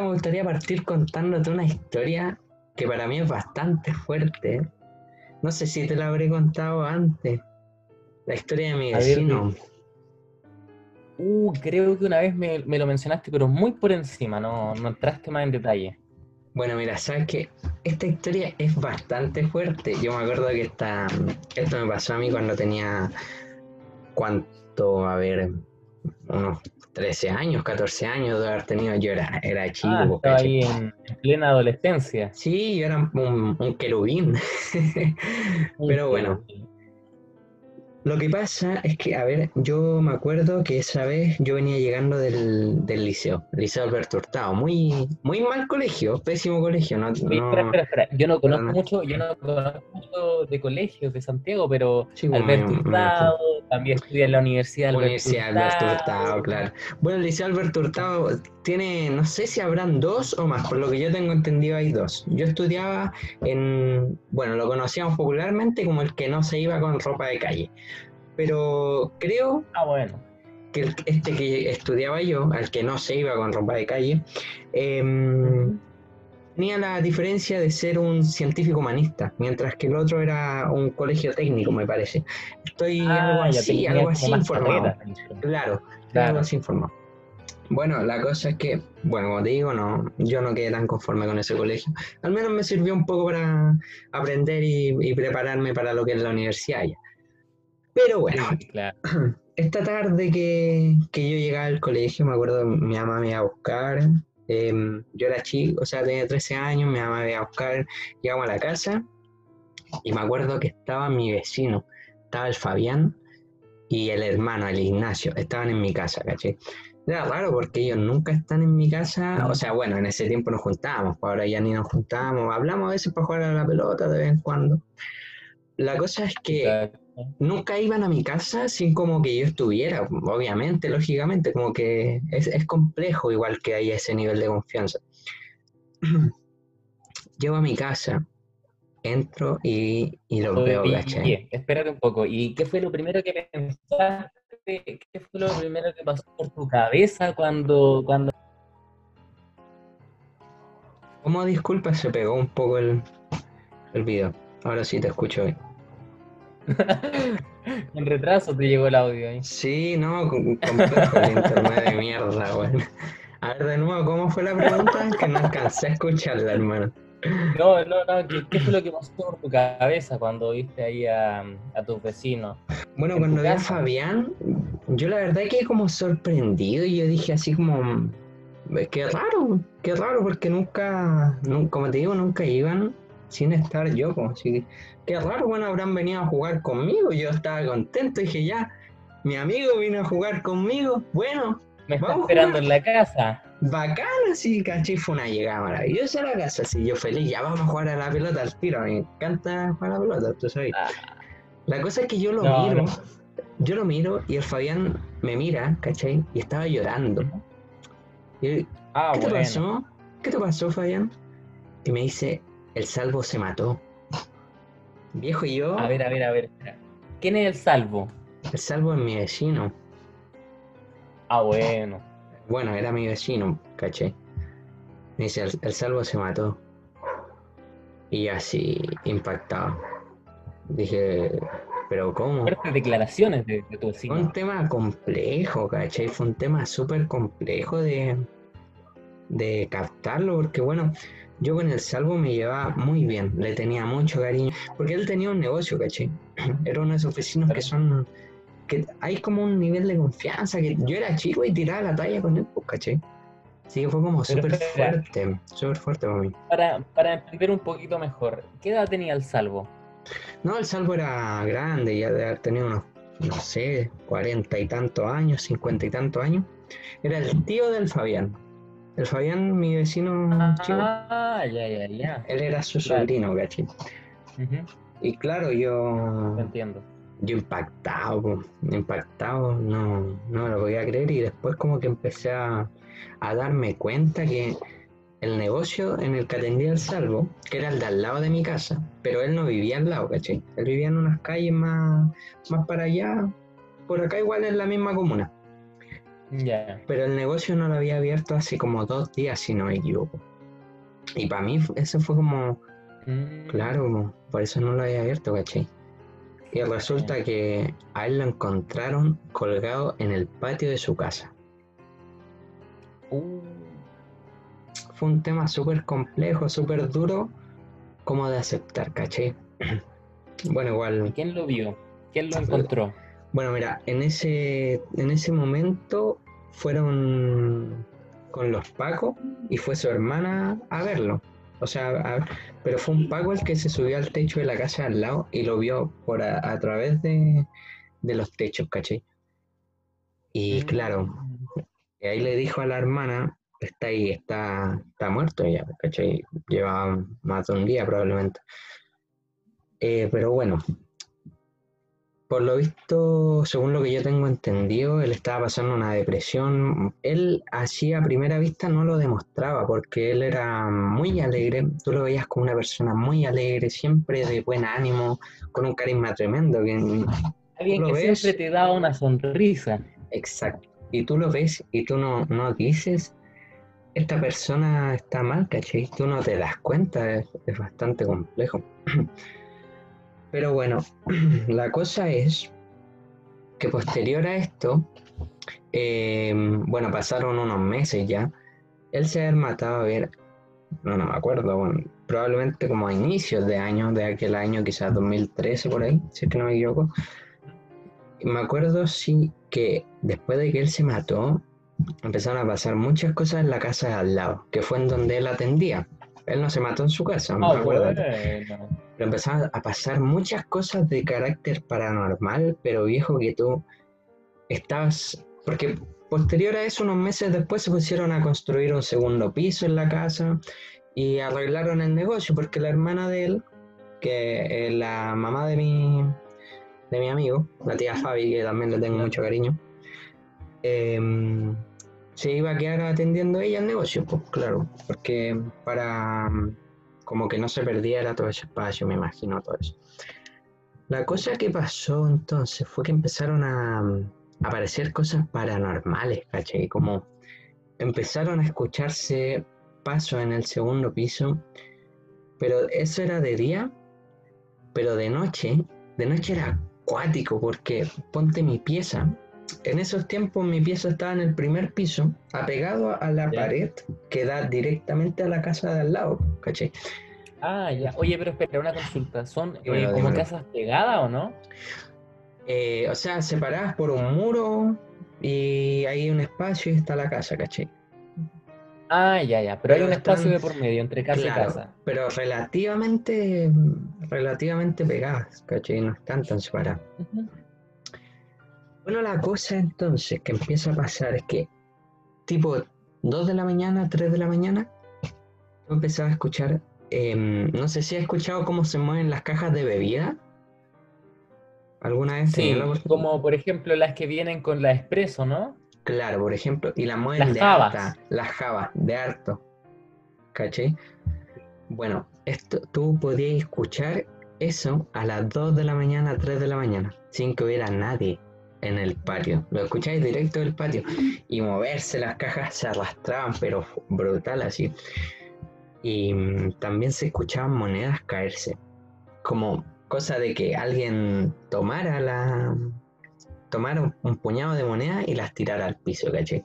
Me gustaría partir contándote una historia que para mí es bastante fuerte. No sé si te la habré contado antes. La historia de mi vecino. Uh, creo que una vez me, lo mencionaste, pero muy por encima, no, no entraste más en detalle. Bueno, mira, sabes que esta historia es bastante fuerte. Yo me acuerdo que esta, esto me pasó a mí cuando tenía, ¿cuánto? A ver, unos 13 años, 14 años de haber tenido. Yo era, era chico. Ah, estaba ahí en, plena adolescencia. Sí, yo era un, un querubín. Pero bueno, lo que pasa es que, a ver, yo me acuerdo que esa vez yo venía llegando del, del liceo, el Liceo Alberto Hurtado, muy, muy mal colegio, pésimo colegio. No, espera, espera, espera. Yo no conozco mucho, yo no conozco mucho de colegios de Santiago, pero Alberto Hurtado, también estudia en la Universidad Alberto Universidad Alberto Hurtado, claro. Bueno, el Liceo Alberto Hurtado tiene, no sé si habrán dos o más, por lo que yo tengo entendido hay dos. Yo estudiaba en, bueno, lo conocíamos popularmente como el que no se iba con ropa de calle pero creo ah, bueno. que este que estudiaba yo, al que no se iba con ropa de calle, em, tenía la diferencia de ser un científico humanista, mientras que el otro era un colegio técnico, me parece. Estoy ah, algo así, algo así informado. claro, claro, algo así informado. Bueno, la cosa es que, bueno, como te digo, no, yo no quedé tan conforme con ese colegio. Al menos me sirvió un poco para aprender y, y prepararme para lo que es la universidad ya. Pero bueno, esta tarde que, yo llegaba al colegio, me acuerdo mi mamá me iba a buscar. Em, yo era chico, o sea, tenía 13 años, mi mamá me iba a buscar. Llegamos a la casa y me acuerdo que estaba mi vecino, estaba el Fabián y el hermano, el Ignacio, estaban en mi casa, ¿caché? Era raro porque ellos nunca están en mi casa, o sea, bueno, en ese tiempo nos juntábamos, pues ahora ya ni nos juntábamos, hablamos a veces para jugar a la pelota de vez en cuando. La cosa es que nunca iban a mi casa sin como que yo estuviera, obviamente, lógicamente, como que es, complejo igual que haya ese nivel de confianza. Llego a mi casa, entro y, y lo veo, ¿cachai? Espérate un poco, ¿y qué fue lo primero que pensaste? ¿Qué fue lo primero que pasó por tu cabeza cuando... cuando... Como disculpa, se pegó un poco el, el video. Ahora sí te escucho bien. en retraso te llegó el audio ahí. Sí, no, complejo el internet de mierda. A ver, de nuevo, ¿cómo fue la pregunta? Que no alcancé a escucharla, hermano. No, no, no, ¿qué, fue lo que pasó por tu cabeza cuando viste ahí a, a tus vecinos? Bueno, cuando vi a Fabián, yo la verdad quedé como sorprendido y yo dije así como, qué raro, qué raro, porque nunca, como te digo, nunca iban sin estar yo, como así qué raro, bueno, habrán venido a jugar conmigo, yo estaba contento, dije ya, mi amigo vino a jugar conmigo, bueno. Me está esperando en la casa. Bacana, sí, caché, fue una llegada maravillosa a la casa, sí, yo feliz, ya vamos a jugar a la pelota al tiro, me encanta jugar a la pelota, tú sabes. Ah. La cosa es que yo lo miro, yo lo miro y el Fabián me mira, ¿cachai? Y estaba llorando. ah, ¿Qué te pasó? ¿Qué te pasó, Fabián? Y me dice, el salvo se mató. Viejo y yo. A ver, a ver, a ver. ¿Quién es el salvo? El salvo es mi vecino. Ah, bueno. Bueno, era mi vecino, caché. Me dice, el, salvo se mató. Y así, impactado. Dije, pero ¿cómo? Fuertes declaraciones de, tu vecino. Fue un tema complejo, caché. Fue un tema súper complejo de, de captarlo, porque bueno, yo con el salvo me llevaba muy bien, le tenía mucho cariño, porque él tenía un negocio, caché. Era uno de esos vecinos que son, que hay como un nivel de confianza, que yo era chico y tiraba la talla con él, pues, caché. Así que fue como súper fuerte, súper fuerte para mí. Para, para entender un poquito mejor, ¿qué edad tenía el salvo? No, el salvo era grande, ya de haber tenido unos, no sé, cuarenta y tantos años, cincuenta y tantos años. Era el tío del Fabián. El Fabián, mi vecino ah, ya, ya, ya. Él era su sobrino, ¿cachai? Y claro, yo. entiendo. Yo impactado, impactado, no, no lo podía creer. Y después, como que empecé a, darme cuenta que el negocio en el que atendía el salvo, que era el de al lado de mi casa, pero él no vivía al lado, ¿cachai? Él vivía en unas calles más, más para allá, por acá igual en la misma comuna. Pero el negocio no lo había abierto hace como dos días, si no me equivoco. Y para mí eso fue como, mm. claro, por eso no lo había abierto, ¿cachai? Y resulta que a él lo encontraron colgado en el patio de su casa. Uh. Fue un tema súper complejo, súper duro, como de aceptar, ¿cachai? bueno, igual. ¿Quién lo vio? ¿Quién lo encontró? Bueno, mira, en ese, en ese momento fueron con los Pacos y fue su hermana a verlo. O sea, pero fue un Paco el que se subió al techo de la casa al lado y lo vio por a, través de, los techos, ¿cachai? Y mm. claro, ahí le dijo a la hermana, está ahí, está, está muerto ya, ¿cachai? Lleva más de un día probablemente. Eh, pero bueno, por lo visto, según lo que yo tengo entendido, él estaba pasando una depresión. Él así a primera vista no lo demostraba porque él era muy alegre. Tú lo veías como una persona muy alegre, siempre de buen ánimo, con un carisma tremendo. Alguien que siempre te da una sonrisa. Exacto. Y tú lo ves y tú no, no dices, esta persona está mal, ¿cachai? Tú no te das cuenta, es, es bastante complejo. Pero bueno, la cosa es que posterior a esto, em, bueno, pasaron unos meses ya, él se había matado a ver, no, no me acuerdo, probablemente como a inicios de año, de aquel año, quizás 2013 por ahí, si es que no me equivoco. Me acuerdo sí que después de que él se mató, empezaron a pasar muchas cosas en la casa de al lado, que fue en donde él atendía. Él no se mató en su casa, me ah, acuerdo. Pero empezaron a pasar muchas cosas de carácter paranormal, pero viejo que tú estabas. Porque posterior a eso, unos meses después, se pusieron a construir un segundo piso en la casa y arreglaron el negocio, porque la hermana de él, que es la mamá de mi, de mi amigo, la tía Fabi, que también le tengo mucho cariño, eh, se iba a quedar atendiendo ella el negocio, pues claro, porque para mm, como que no se perdiera todo ese espacio, me imagino todo eso. La cosa que pasó entonces fue que empezaron a, mm, aparecer cosas paranormales, ¿cachai? Como empezaron a escucharse pasos en el segundo piso, pero eso era de día, pero de noche, de noche era acuático, porque ponte mi pieza, en esos tiempos mi pieza estaba en el primer piso, apegado a la pared que da directamente a la casa de al lado, ¿caché? Ah, ya. Oye, pero espera, una consulta. ¿Son eh, como casas pegadas o no? Eh, o sea, separadas por un muro y hay un espacio y está la casa, ¿caché? Ah, ya, ya. Pero, hay un espacio de por medio entre casa y casa. Pero relativamente, relativamente pegadas, ¿caché? No están tan separadas. Bueno, la cosa entonces que empieza a pasar es que, tipo 2 de la mañana, 3 de la mañana, yo empezaba a escuchar, em, no sé si has escuchado cómo se mueven las cajas de bebida. ¿Alguna vez? Sí, como por ejemplo las que vienen con la expreso, ¿no? Claro, por ejemplo, y la mueven de harta, las jabas, de harto. ¿Caché? Bueno, esto, tú podías escuchar eso a las 2 de la mañana, 3 de la mañana, sin que hubiera nadie en el patio. Lo escucháis directo del patio. Y moverse las cajas se arrastraban, pero brutal así. Y mm, también se escuchaban monedas caerse. Como cosa de que alguien tomara la. tomara un, puñado de monedas y las tirara al piso, ¿caché?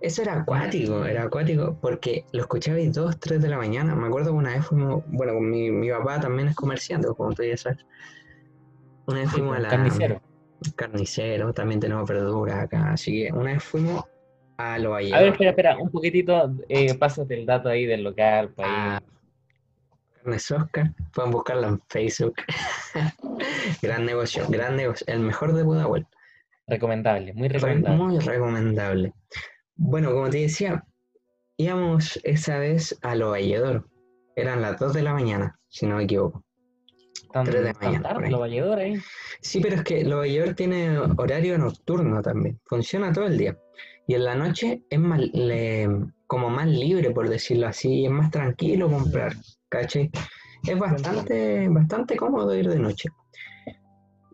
Eso era acuático, era acuático, porque lo escuchabais dos, tres de la mañana. Me acuerdo que una vez fuimos, bueno, mi, mi papá también es comerciante, como tú ya sabes. Una vez fuimos a la. Carnicero carnicero, también tenemos verduras acá. Así que una vez fuimos a lo A ver, espera, espera, un poquitito, eh, pásate el dato ahí del local. País. Ah, Carnes Oscar, pueden buscarlo en Facebook. gran negocio, gran negocio, el mejor de Budahuel. Recomendable, muy recomendable. Muy recomendable. Bueno, como te decía, íbamos esa vez a Lo Valledor. Eran las 2 de la mañana, si no me equivoco. 3 de mañana. Sí, pero es que Lo Valledor tiene horario nocturno también. Funciona todo el día. Y en la noche es más, como más libre, por decirlo así. Es más tranquilo comprar. ¿Caché? Es bastante, bastante cómodo ir de noche.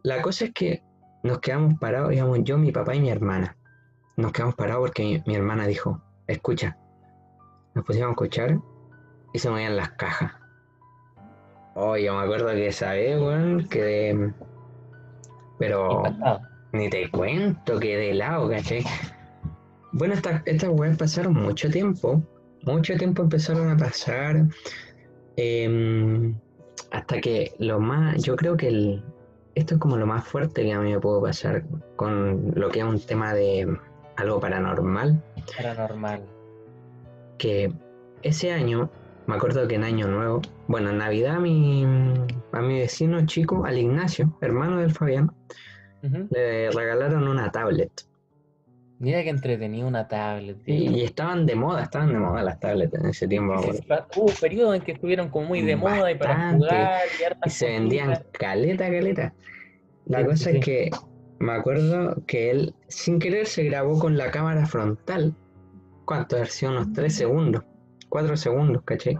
La cosa es que nos quedamos parados, digamos, yo, mi papá y mi hermana. nos quedamos parados porque mi, hermana dijo, escucha. Nos pusimos a escuchar y se movían las cajas. Oh, yo me acuerdo que esa vez, weón, que Pero ni te cuento que de lado, ¿cachai? Bueno, estas esta weas pasaron mucho tiempo. Mucho tiempo empezaron a pasar. Em, hasta que lo más. Yo creo que el, esto es como lo más fuerte que a mí me puedo pasar con lo que es un tema de algo paranormal. Paranormal. Que ese año, me acuerdo que en Año Nuevo, bueno, en Navidad a mi, a mi vecino chico, al Ignacio, hermano del Fabián, le regalaron una tablet. Mira que entretenido una tablet. Y, estaban de moda, estaban de moda las tablets en ese tiempo. hubo periodos en que estuvieron como muy de moda y para jugar. Y, se vendían caleta, caleta. La cosa es que me acuerdo que él, sin querer, se grabó con la cámara frontal. ¿Cuánto? Ha sido unos 3 segundos, 4 segundos, ¿caché?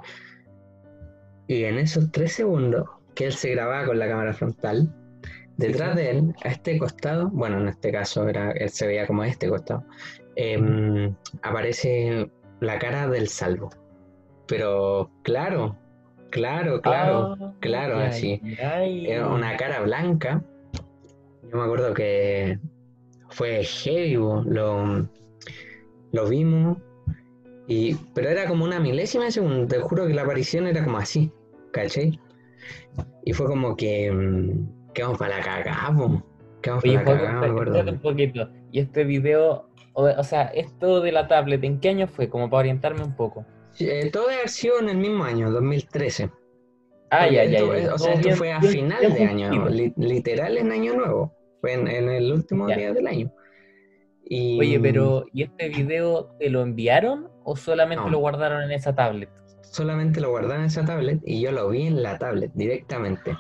Y en esos 3 segundos que él se grababa con la cámara frontal, detrás de él, a este costado, bueno, en este caso era, él se veía como a este costado, em, aparece la cara del salvo. Pero claro, claro, claro, ah, claro, así. Era una cara blanca yo me acuerdo que fue heavy, lo, lo vimos, y, pero era como una milésima de segundo, te juro que la aparición era como así, ¿cachai? Y fue como que mm, quedamos para la cagada, quedamos para la cagada, me acuerdo. Un poquito. Y este video, o, sea, esto de la tablet, ¿en qué año fue? Como para orientarme un poco. Eh, todo ha sido en el mismo año, 2013. Ah, ya, ya, O sea, esto fue a final de año, literal en año nuevo. Fue en, el último día del año. Y... Oye, pero ¿y este video te lo enviaron o solamente lo guardaron en esa tablet? Solamente lo guardaron en esa tablet y yo lo vi en la tablet directamente.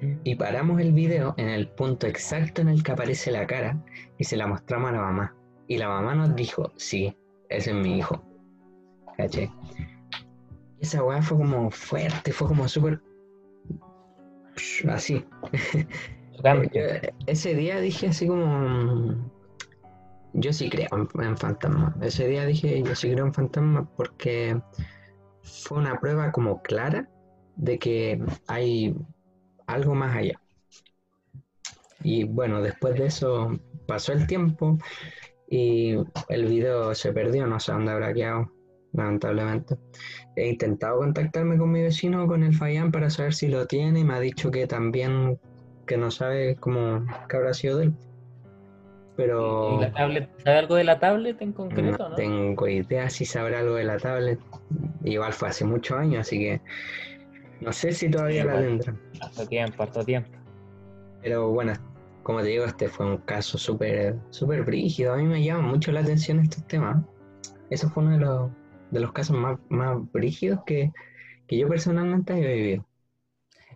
Mm. Y paramos el video en el punto exacto en el que aparece la cara y se la mostramos a la mamá. Y la mamá nos dijo, sí, ese es mi hijo. ¿Caché? Esa weá fue como fuerte, fue como súper... Así. ese día dije así como. Yo sí creo en, fantasmas. Ese día dije, yo sí creo en fantasmas porque fue una prueba como clara de que hay algo más allá. Y bueno, después de eso pasó el tiempo y el video se perdió, no sé dónde habrá quedado, lamentablemente. He intentado contactarme con mi vecino, con el Fayán, para saber si lo tiene y me ha dicho que también que no sabe cómo qué habrá sido de él. Pero. la tablet, ¿Sabe algo de la tablet en concreto? No, tengo idea si sabrá algo de la tablet. Igual fue hace muchos años, así que no sé si todavía la tendrá. Hasta tiempo, hasta tiempo. Pero bueno, como te digo, este fue un caso súper súper brígido. A mí me llama mucho la atención estos temas. Eso fue uno de los, de los casos más, más brígidos que, que yo personalmente he vivido.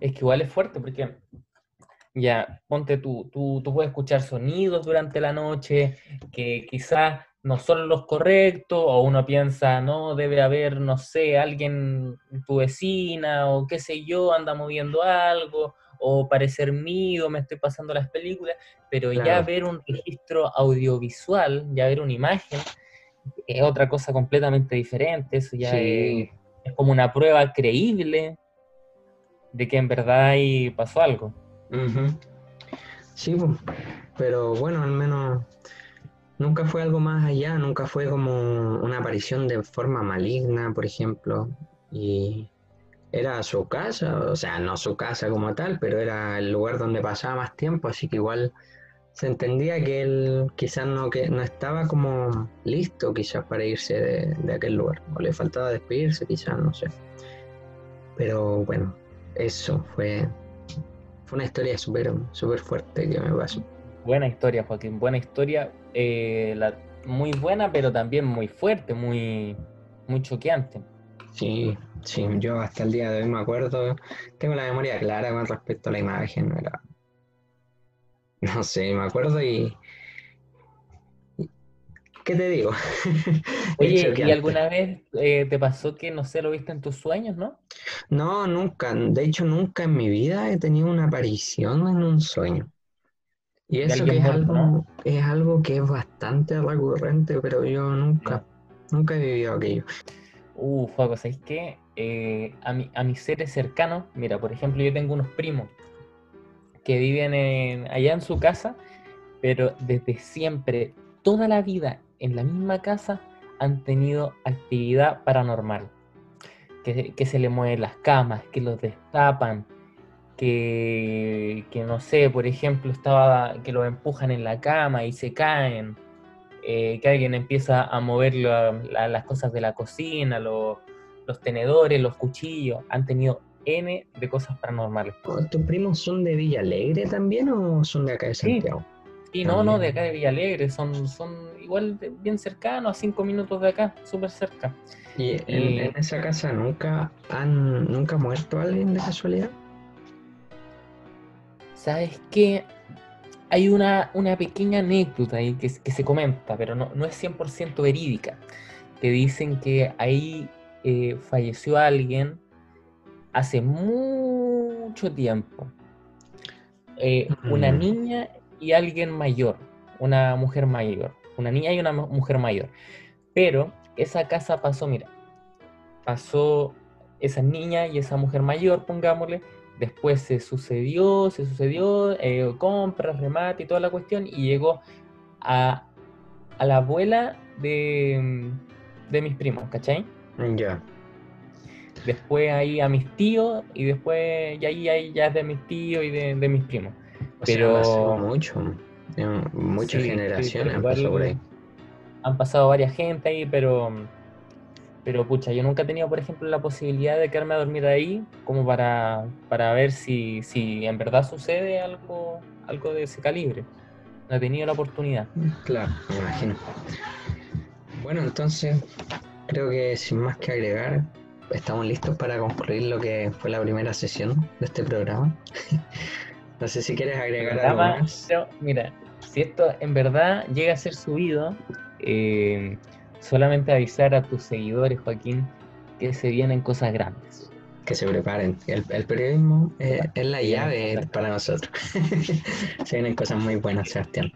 Es que igual es fuerte porque ya, ponte tú, tú, tú puedes escuchar sonidos durante la noche que quizás no son los correctos, o uno piensa, no, debe haber, no sé, alguien, tu vecina, o qué sé yo, anda moviendo algo, o parecer mío, me estoy pasando las películas, pero ya ver un registro audiovisual, ya ver una imagen, es otra cosa completamente diferente, eso ya es, como una prueba creíble de que en verdad ahí pasó algo. Sí, pero bueno, al menos nunca fue algo más allá, nunca fue como una aparición de forma maligna, por ejemplo, y era su casa, o sea, no su casa como tal, pero era el lugar donde pasaba más tiempo, así que igual se entendía que él quizás no, que no estaba como listo quizás para irse de, de aquel lugar, o le faltaba despedirse quizás, no sé. Pero bueno, eso fue fue una historia súper super fuerte que me pasó. Buena historia, Joaquín, buena historia. Eh, muy buena, pero también muy fuerte, muy, muy choqueante. Sí, sí, yo hasta el día de hoy me acuerdo, tengo la memoria clara con respecto a la imagen, era, no sé, me acuerdo y, ¿Qué te digo? Oye, ¿y alguna vez eh, te pasó que, no sé, lo viste en tus sueños, no? No, nunca. De hecho, nunca en mi vida he tenido una aparición en un sueño. Y eso que es muerto, algo, ¿no? es algo que es bastante recurrente, pero yo nunca, nunca he vivido aquello. Uh, Juaco, ¿sabes qué? Eh, a, mi- a mis seres cercanos, mira, por ejemplo, yo tengo unos primos que viven en- allá en su casa, pero desde siempre, toda la vida en la misma casa, han tenido actividad paranormal. Que, que se le mueven las camas, que los destapan, que, que no sé, por ejemplo, estaba, que los empujan en la cama y se caen eh, que alguien empieza a mover la- la- las cosas de la cocina, lo- los tenedores, los cuchillos, han tenido N de cosas paranormales. ¿Tus primos son de Villa Alegre también o son de acá de Sí. Y no, no, de acá de Villalegre, son, son igual de- bien cercanos, a cinco minutos de acá, súper cerca. ¿Y en, Y- en esa casa nunca han nunca ha muerto alguien de casualidad? ¿Sabes qué? Hay una, una pequeña anécdota ahí que, que se comenta, pero no, no es 100% verídica. Que dicen que ahí eh, falleció alguien hace mucho tiempo. Eh, Una Mm. niña y alguien mayor, una mujer mayor. Una niña y una mu- mujer mayor. Pero esa casa pasó, mira, pasó esa niña y esa mujer mayor, pongámosle, después se sucedió, se sucedió, eh, compras, remate y toda la cuestión, y llegó a, a la abuela de, de mis primos, ¿cachai? Ya. Después ahí a mis tíos, y después, y ahí, ahí ya es de mis tíos y de, de mis primos. Pero- pasó mucho. en Muchas Sí, sí, generaciones pero pasó por ahí. han pasado varias gente ahí, pero, pero pucha, yo nunca he tenido, por ejemplo, la posibilidad de quedarme a dormir ahí como para, para ver si, si en verdad sucede algo, algo de ese calibre. No he tenido la oportunidad. Claro, me imagino. Bueno, entonces creo que sin más que agregar, estamos listos para concluir lo que fue la primera sesión de este programa. No sé si quieres agregar algo más. pero, mira, si esto en verdad llega a ser subido, eh, solamente avisar a tus seguidores, Joaquín, que se vienen cosas grandes. Que se preparen. El, el periodismo eh, es la llave para nosotros. se vienen cosas muy buenas, Sebastián.